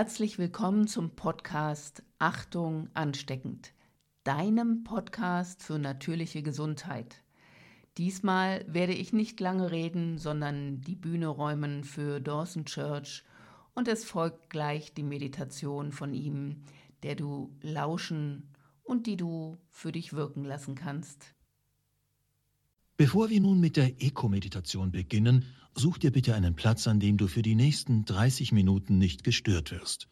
Herzlich willkommen zum Podcast Achtung ansteckend, deinem Podcast für natürliche Gesundheit. Diesmal werde ich nicht lange reden, sondern die Bühne räumen für Dawson Church und es folgt gleich die Meditation von ihm, der du lauschen und die du für dich wirken lassen kannst. Bevor wir nun mit der Eko-Meditation beginnen, such dir bitte einen Platz, an dem du für die nächsten 30 Minuten nicht gestört wirst.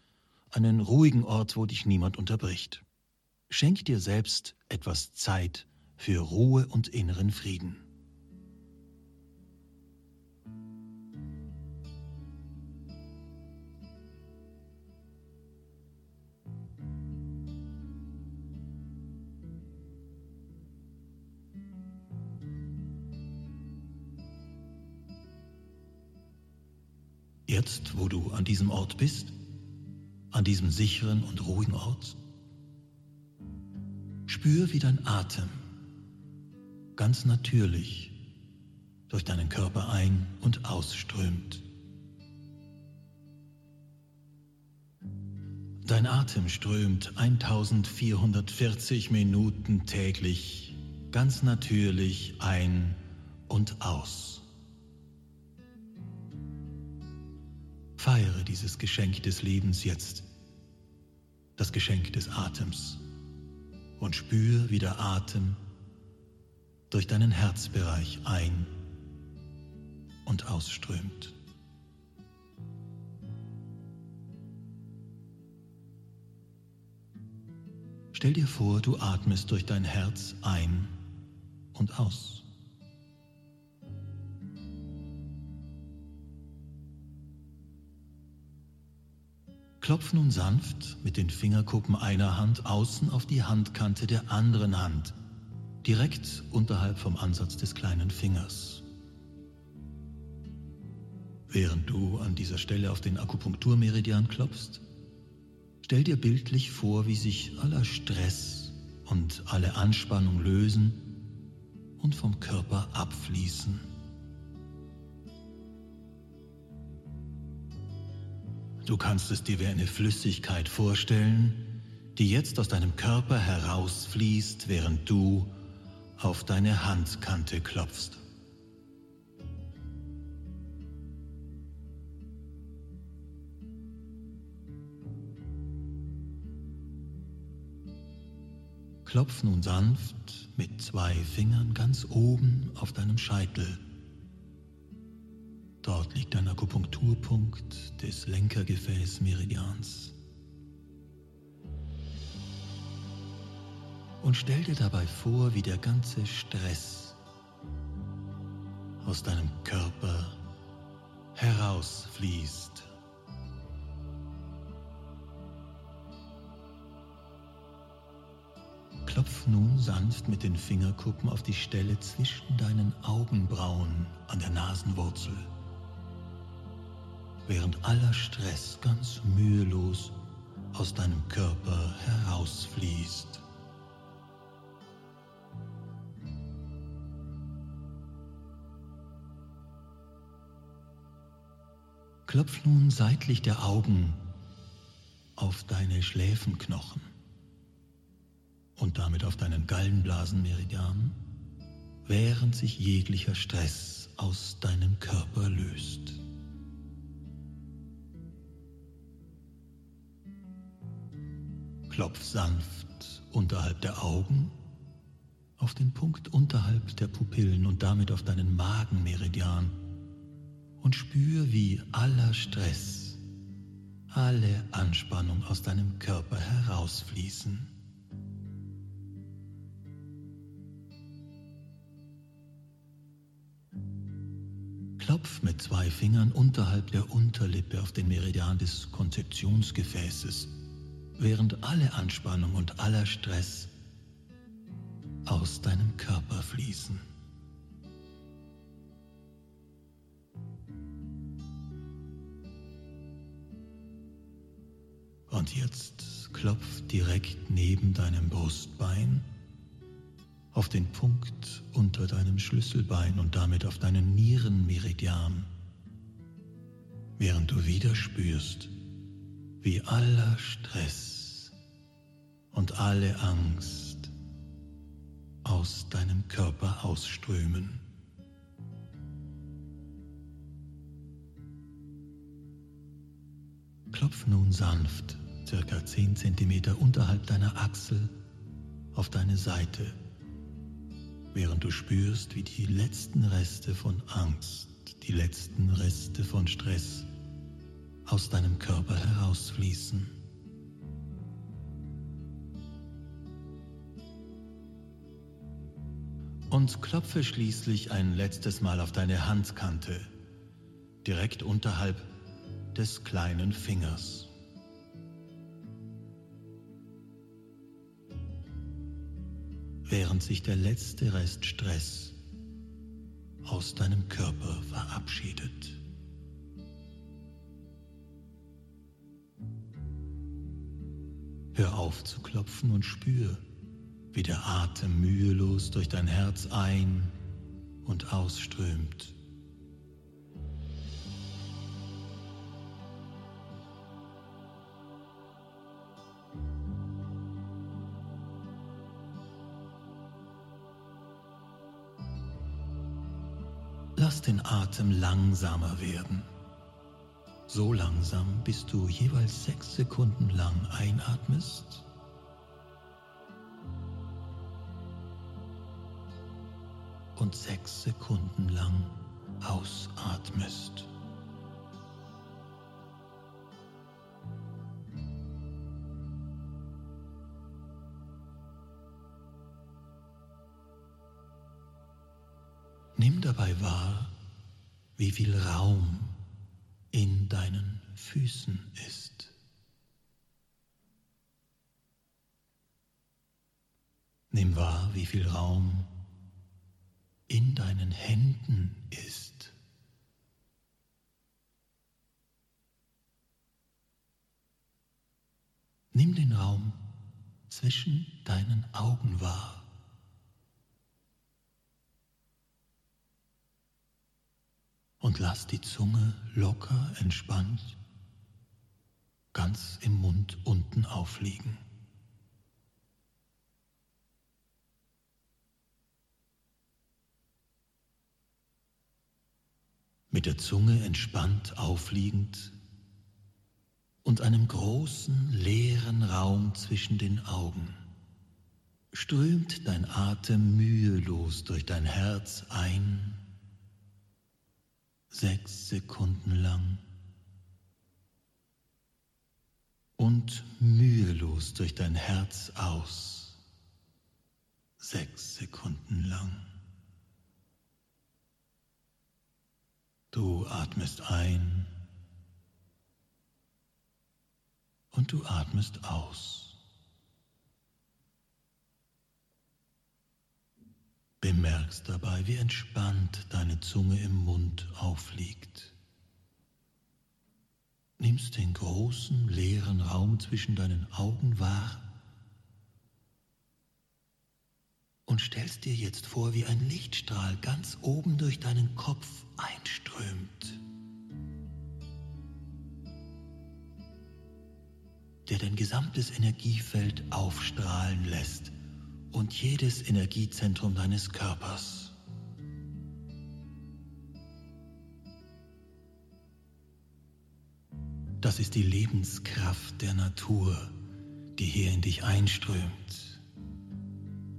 Einen ruhigen Ort, wo dich niemand unterbricht. Schenk dir selbst etwas Zeit für Ruhe und inneren Frieden. Jetzt, wo du an diesem Ort bist, an diesem sicheren und ruhigen Ort, spür, wie dein Atem ganz natürlich durch deinen Körper ein- und ausströmt. Dein Atem strömt 1440 Minuten täglich ganz natürlich ein und aus. Feiere dieses Geschenk des Lebens jetzt, das Geschenk des Atems, und spür, wie der Atem durch deinen Herzbereich ein- und ausströmt. Stell dir vor, du atmest durch dein Herz ein und aus. Klopf nun sanft mit den Fingerkuppen einer Hand außen auf die Handkante der anderen Hand, direkt unterhalb vom Ansatz des kleinen Fingers. Während du an dieser Stelle auf den Akupunkturmeridian klopfst, stell dir bildlich vor, wie sich aller Stress und alle Anspannung lösen und vom Körper abfließen. Du kannst es dir wie eine Flüssigkeit vorstellen, die jetzt aus deinem Körper herausfließt, während du auf deine Handkante klopfst. Klopf nun sanft mit zwei Fingern ganz oben auf deinem Scheitel. Dort liegt ein Akupunkturpunkt des Lenkergefäßmeridians. Und stell dir dabei vor, wie der ganze Stress aus deinem Körper herausfließt. Klopf nun sanft mit den Fingerkuppen auf die Stelle zwischen deinen Augenbrauen an der Nasenwurzel während aller Stress ganz mühelos aus deinem Körper herausfließt. Klopf nun seitlich der Augen auf deine Schläfenknochen und damit auf deinen Gallenblasenmeridian, während sich jeglicher Stress aus deinem Körper löst. Klopf sanft unterhalb der Augen auf den Punkt unterhalb der Pupillen und damit auf deinen Magenmeridian und spür, wie aller Stress, alle Anspannung aus deinem Körper herausfließen. Klopf mit zwei Fingern unterhalb der Unterlippe auf den Meridian des Konzeptionsgefäßes während alle Anspannung und aller Stress aus deinem Körper fließen. Und jetzt klopf direkt neben deinem Brustbein auf den Punkt unter deinem Schlüsselbein und damit auf deinen Nierenmeridian, während du wieder spürst, wie aller Stress und alle Angst aus deinem Körper ausströmen. Klopf nun sanft, circa 10 cm unterhalb deiner Achsel, auf deine Seite, während du spürst, wie die letzten Reste von Angst, die letzten Reste von Stress aus deinem Körper herausfließen. Und klopfe schließlich ein letztes Mal auf deine Handkante, direkt unterhalb des kleinen Fingers. Während sich der letzte Rest Stress aus deinem Körper verabschiedet. Hör auf zu klopfen und spür, wie der Atem mühelos durch dein Herz ein und ausströmt. Lass den Atem langsamer werden. So langsam, bis du jeweils sechs Sekunden lang einatmest und sechs Sekunden lang ausatmest. Nimm dabei wahr, wie viel Raum in deinen Füßen ist. Nimm wahr, wie viel Raum in deinen Händen ist. Nimm den Raum zwischen deinen Augen wahr. Lass die Zunge locker, entspannt, ganz im Mund unten aufliegen. Mit der Zunge entspannt aufliegend und einem großen leeren Raum zwischen den Augen strömt dein Atem mühelos durch dein Herz ein sechs Sekunden lang und mühelos durch dein Herz aus, sechs Sekunden lang. Du atmest ein und du atmest aus. Bemerkst dabei, wie entspannt deine Zunge im Mund aufliegt. Nimmst den großen, leeren Raum zwischen deinen Augen wahr und stellst dir jetzt vor, wie ein Lichtstrahl ganz oben durch deinen Kopf einströmt, der dein gesamtes Energiefeld aufstrahlen lässt und jedes Energiezentrum deines Körpers. Das ist die Lebenskraft der Natur, die hier in dich einströmt,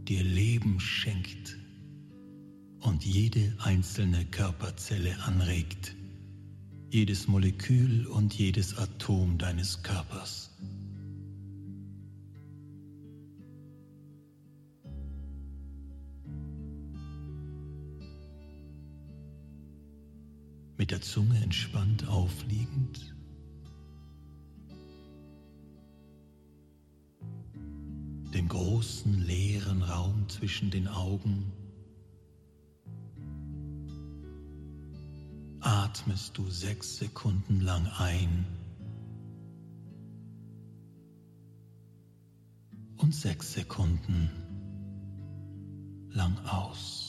dir Leben schenkt und jede einzelne Körperzelle anregt, jedes Molekül und jedes Atom deines Körpers. Mit der Zunge entspannt aufliegend. Dem großen leeren Raum zwischen den Augen atmest du sechs Sekunden lang ein und sechs Sekunden lang aus.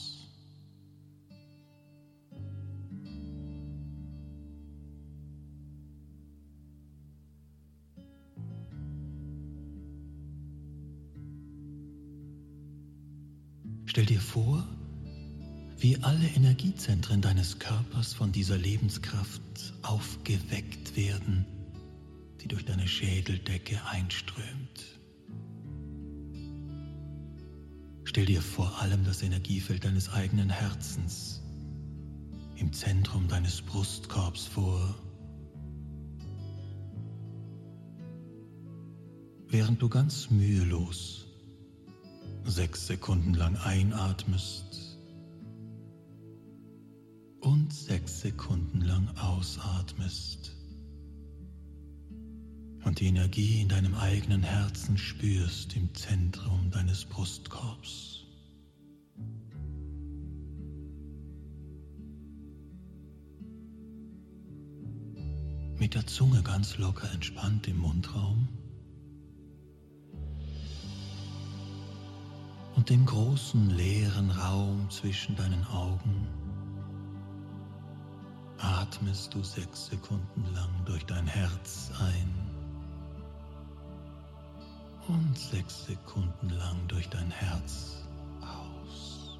Stell dir vor, wie alle Energiezentren deines Körpers von dieser Lebenskraft aufgeweckt werden, die durch deine Schädeldecke einströmt. Stell dir vor allem das Energiefeld deines eigenen Herzens im Zentrum deines Brustkorbs vor. Während du ganz mühelos sechs Sekunden lang einatmest und sechs Sekunden lang ausatmest und die Energie in deinem eigenen Herzen spürst im Zentrum deines Brustkorbs. Mit der Zunge ganz locker entspannt im Mundraum und dem großen leeren Raum zwischen deinen Augen atmest du sechs Sekunden lang durch dein Herz ein und sechs Sekunden lang durch dein Herz aus.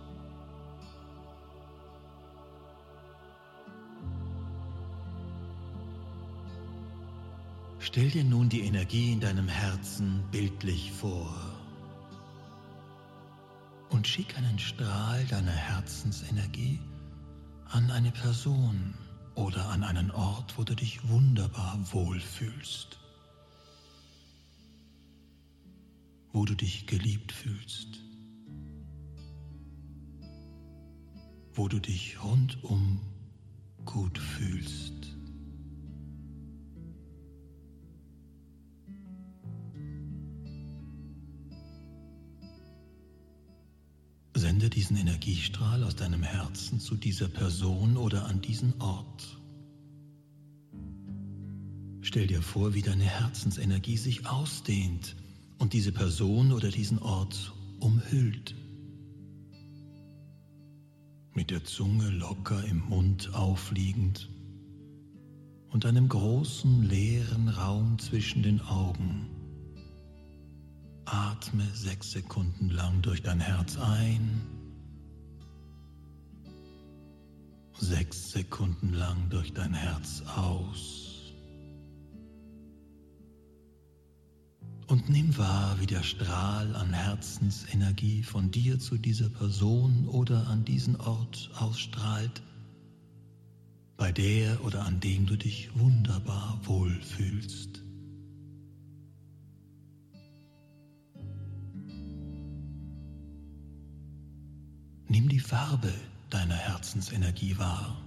Stell dir nun die Energie in deinem Herzen bildlich vor und schick einen Strahl deiner Herzensenergie an eine Person oder an einen Ort, wo du dich wunderbar wohlfühlst, wo du dich geliebt fühlst, wo du dich rundum gut fühlst. Diesen Energiestrahl aus deinem Herzen zu dieser Person oder an diesen Ort. Stell dir vor, wie deine Herzensenergie sich ausdehnt und diese Person oder diesen Ort umhüllt. Mit der Zunge locker im Mund aufliegend und einem großen leeren Raum zwischen den Augen Atme sechs Sekunden lang durch dein Herz ein, sechs Sekunden lang durch dein Herz aus. Und nimm wahr, wie der Strahl an Herzensenergie von dir zu dieser Person oder an diesen Ort ausstrahlt, bei der oder an dem du dich wunderbar wohlfühlst. Nimm die Farbe deiner Herzensenergie wahr.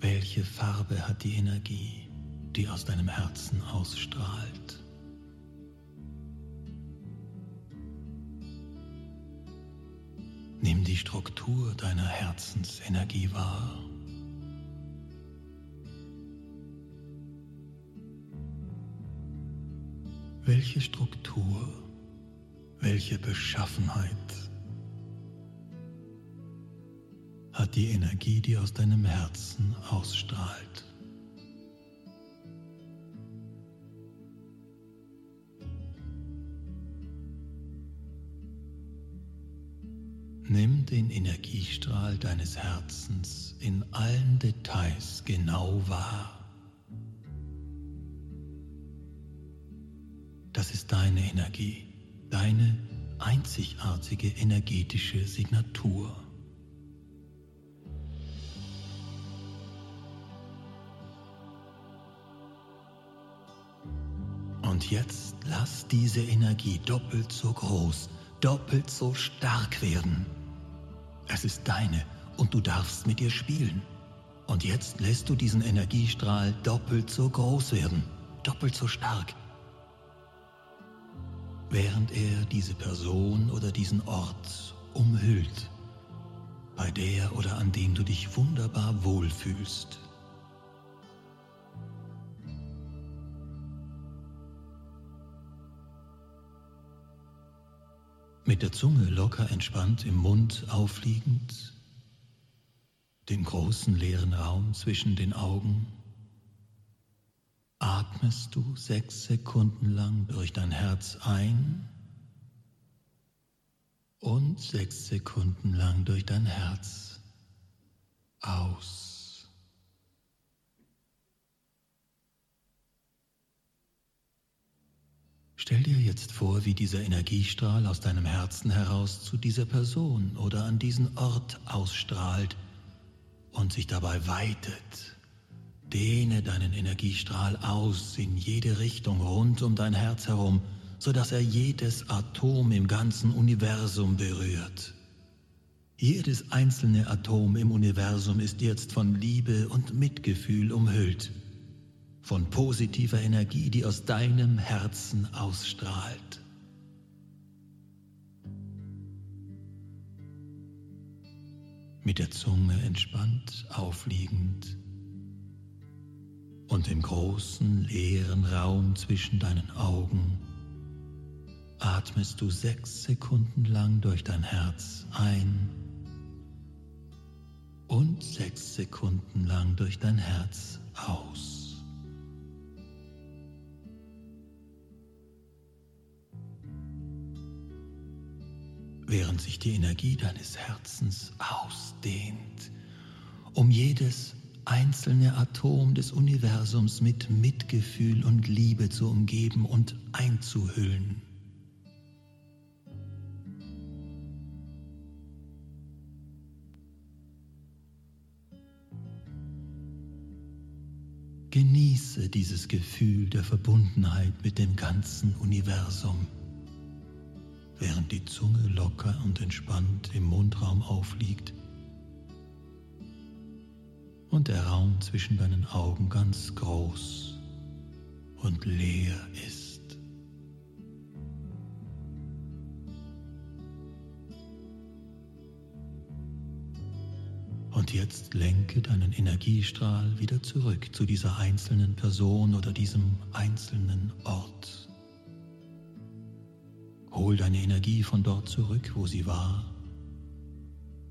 Welche Farbe hat die Energie, die aus deinem Herzen ausstrahlt? Nimm die Struktur deiner Herzensenergie wahr. Welche Struktur welche Beschaffenheit hat die Energie, die aus deinem Herzen ausstrahlt? Nimm den Energiestrahl deines Herzens in allen Details genau wahr. Das ist deine Energie deine einzigartige energetische Signatur. Und jetzt lass diese Energie doppelt so groß, doppelt so stark werden. Es ist deine und du darfst mit ihr spielen. Und jetzt lässt du diesen Energiestrahl doppelt so groß werden, doppelt so stark, während er diese Person oder diesen Ort umhüllt, bei der oder an dem du dich wunderbar wohlfühlst. Mit der Zunge locker entspannt im Mund aufliegend, den großen leeren Raum zwischen den Augen atmest du sechs Sekunden lang durch dein Herz ein Und sechs Sekunden lang durch dein Herz aus. Stell dir jetzt vor, wie dieser Energiestrahl aus deinem Herzen heraus zu dieser Person oder an diesen Ort ausstrahlt und sich dabei weitet. Dehne deinen Energiestrahl aus in jede Richtung rund um dein Herz herum, sodass er jedes Atom im ganzen Universum berührt. Jedes einzelne Atom im Universum ist jetzt von Liebe und Mitgefühl umhüllt, von positiver Energie, die aus deinem Herzen ausstrahlt. Mit der Zunge entspannt aufliegend und im großen leeren Raum zwischen deinen Augen atmest du sechs Sekunden lang durch dein Herz ein und sechs Sekunden lang durch dein Herz aus. Während sich die Energie deines Herzens ausdehnt, um jedes einzelne Atom des Universums mit Mitgefühl und Liebe zu umgeben und einzuhüllen. Genieße dieses Gefühl der Verbundenheit mit dem ganzen Universum, während die Zunge locker und entspannt im Mundraum aufliegt und der Raum zwischen deinen Augen ganz groß und leer ist. Und jetzt lenke deinen Energiestrahl wieder zurück zu dieser einzelnen Person oder diesem einzelnen Ort. Hol deine Energie von dort zurück, wo sie war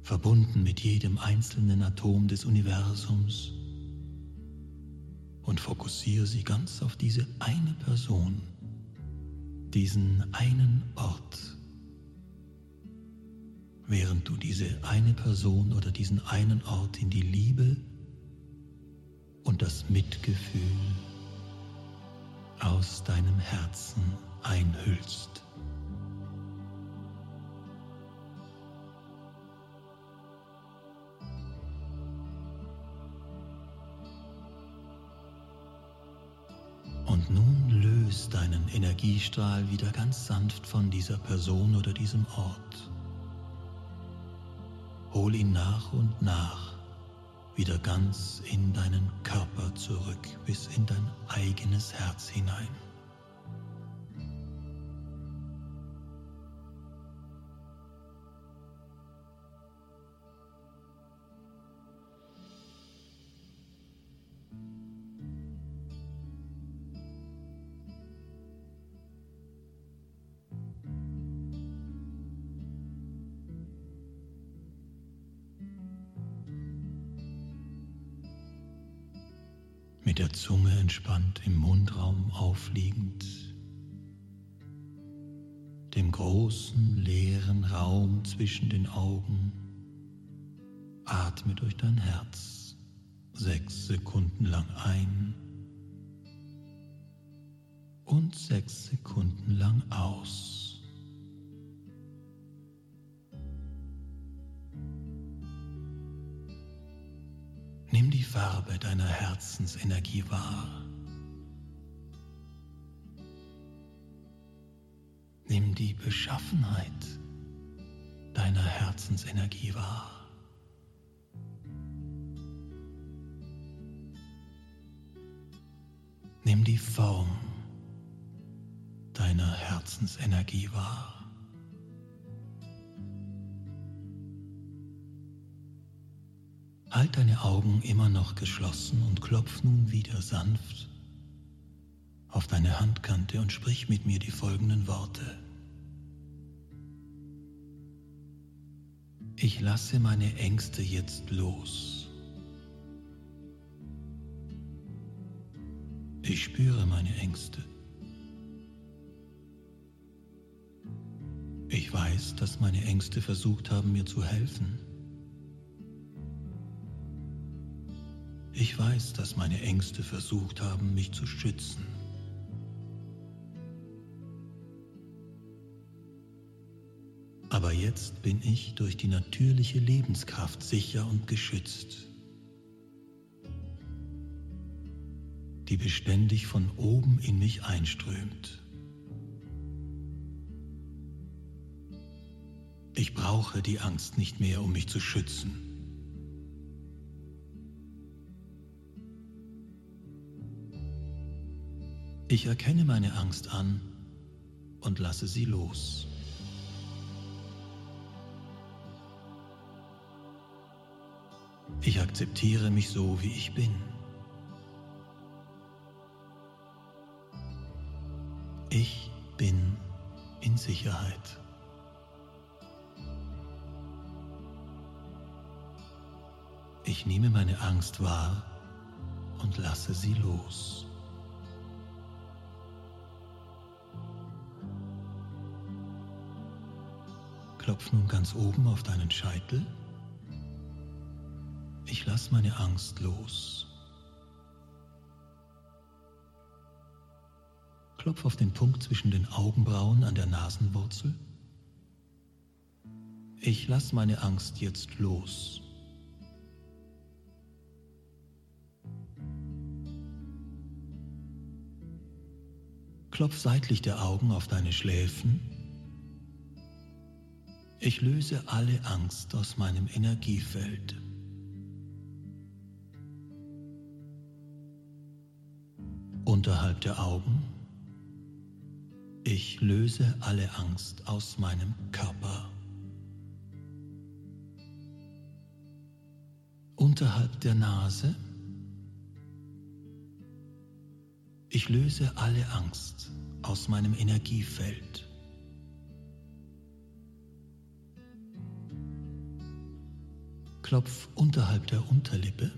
verbunden mit jedem einzelnen Atom des Universums und fokussiere sie ganz auf diese eine Person, diesen einen Ort, während du diese eine Person oder diesen einen Ort in die Liebe und das Mitgefühl aus deinem Herzen einhüllst. Löst deinen Energiestrahl wieder ganz sanft von dieser Person oder diesem Ort. Hol ihn nach und nach wieder ganz in deinen Körper zurück, bis in dein eigenes Herz hinein. Mit der Zunge entspannt im Mundraum aufliegend, dem großen leeren Raum zwischen den Augen, atme durch dein Herz sechs Sekunden lang ein und sechs Sekunden lang aus. Farbe deiner Herzensenergie wahr. Nimm die Beschaffenheit deiner Herzensenergie wahr. Nimm die Form deiner Herzensenergie wahr. Halt deine Augen immer noch geschlossen und klopf nun wieder sanft auf deine Handkante und sprich mit mir die folgenden Worte. Ich lasse meine Ängste jetzt los. Ich spüre meine Ängste. Ich weiß, dass meine Ängste versucht haben, mir zu helfen. Ich weiß, dass meine Ängste versucht haben, mich zu schützen. Aber jetzt bin ich durch die natürliche Lebenskraft sicher und geschützt, die beständig von oben in mich einströmt. Ich brauche die Angst nicht mehr, um mich zu schützen. Ich erkenne meine Angst an und lasse sie los. Ich akzeptiere mich so, wie ich bin. Ich bin in Sicherheit. Ich nehme meine Angst wahr und lasse sie los. Klopf nun ganz oben auf deinen Scheitel. Ich lasse meine Angst los. Klopf auf den Punkt zwischen den Augenbrauen an der Nasenwurzel. Ich lasse meine Angst jetzt los. Klopf seitlich der Augen auf deine Schläfen. Ich löse alle Angst aus meinem Energiefeld. Unterhalb der Augen. Ich löse alle Angst aus meinem Körper. Unterhalb der Nase. Ich löse alle Angst aus meinem Energiefeld. Klopf unterhalb der Unterlippe.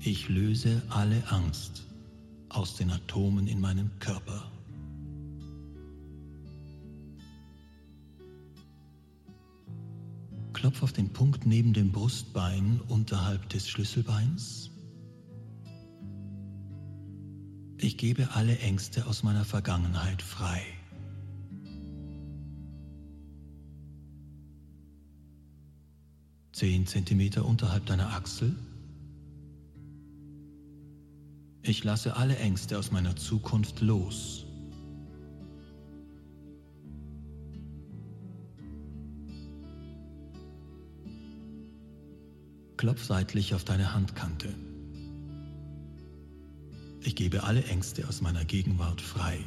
Ich löse alle Angst aus den Atomen in meinem Körper. Klopf auf den Punkt neben dem Brustbein unterhalb des Schlüsselbeins. Ich gebe alle Ängste aus meiner Vergangenheit frei. Zehn Zentimeter unterhalb deiner Achsel. Ich lasse alle Ängste aus meiner Zukunft los. Klopf seitlich auf deine Handkante. Ich gebe alle Ängste aus meiner Gegenwart frei.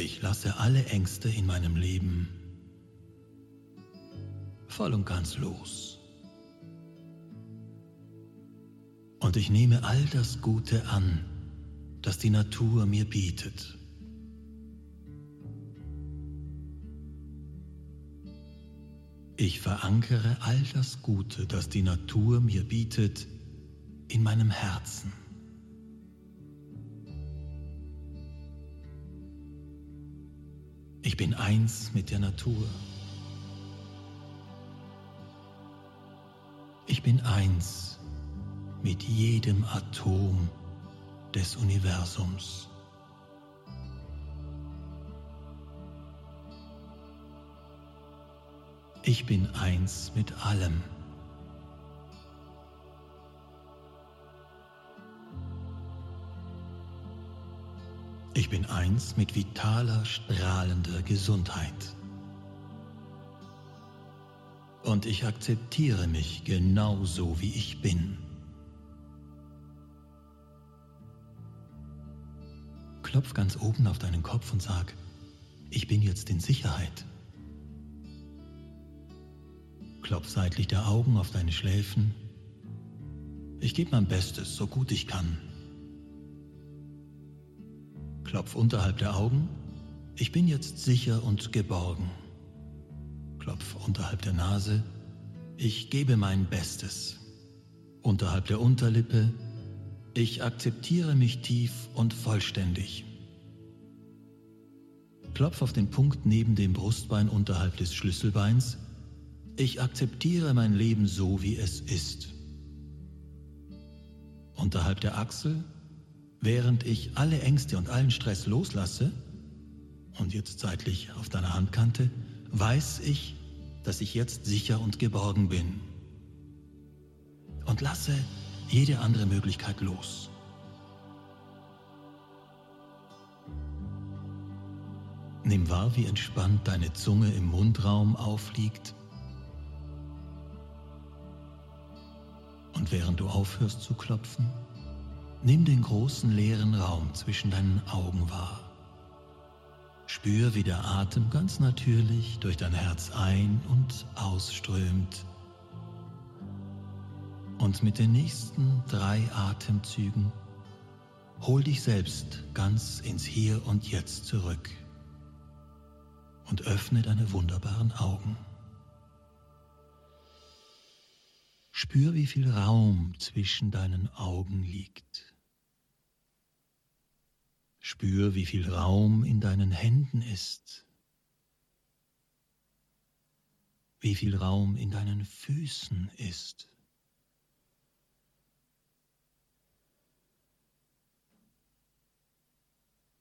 Ich lasse alle Ängste in meinem Leben voll und ganz los. Und ich nehme all das Gute an, das die Natur mir bietet. Ich verankere all das Gute, das die Natur mir bietet, in meinem Herzen. Bin eins mit der Natur. Ich bin eins mit jedem Atom des Universums. Ich bin eins mit allem. Ich bin eins mit vitaler, strahlender Gesundheit. Und ich akzeptiere mich genauso, wie ich bin. Klopf ganz oben auf deinen Kopf und sag, ich bin jetzt in Sicherheit. Klopf seitlich der Augen auf deine Schläfen. Ich gebe mein Bestes, so gut ich kann. Klopf unterhalb der Augen. Ich bin jetzt sicher und geborgen. Klopf unterhalb der Nase. Ich gebe mein Bestes. Unterhalb der Unterlippe. Ich akzeptiere mich tief und vollständig. Klopf auf den Punkt neben dem Brustbein unterhalb des Schlüsselbeins. Ich akzeptiere mein Leben so, wie es ist. Unterhalb der Achsel, während ich alle Ängste und allen Stress loslasse, und jetzt seitlich auf deiner Handkante, weiß ich, dass ich jetzt sicher und geborgen bin. Und lasse jede andere Möglichkeit los. Nimm wahr, wie entspannt deine Zunge im Mundraum aufliegt. Und während du aufhörst zu klopfen, nimm den großen leeren Raum zwischen deinen Augen wahr. Spür, wie der Atem ganz natürlich durch dein Herz ein- und ausströmt. Und mit den nächsten drei Atemzügen hol dich selbst ganz ins Hier und Jetzt zurück und öffne deine wunderbaren Augen. Spür, wie viel Raum zwischen deinen Augen liegt. Spür, wie viel Raum in deinen Händen ist. Wie viel Raum in deinen Füßen ist.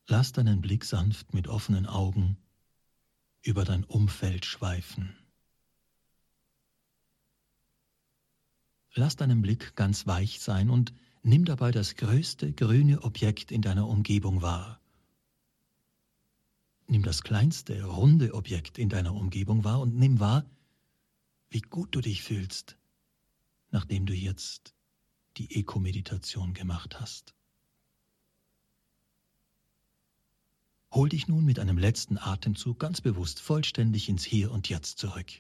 Lass deinen Blick sanft mit offenen Augen über dein Umfeld schweifen. Lass deinen Blick ganz weich sein und nimm dabei das größte grüne Objekt in deiner Umgebung wahr. Nimm das kleinste runde Objekt in deiner Umgebung wahr und nimm wahr, wie gut du dich fühlst, nachdem du jetzt die Eko-Meditation gemacht hast. Hol dich nun mit einem letzten Atemzug ganz bewusst vollständig ins Hier und Jetzt zurück.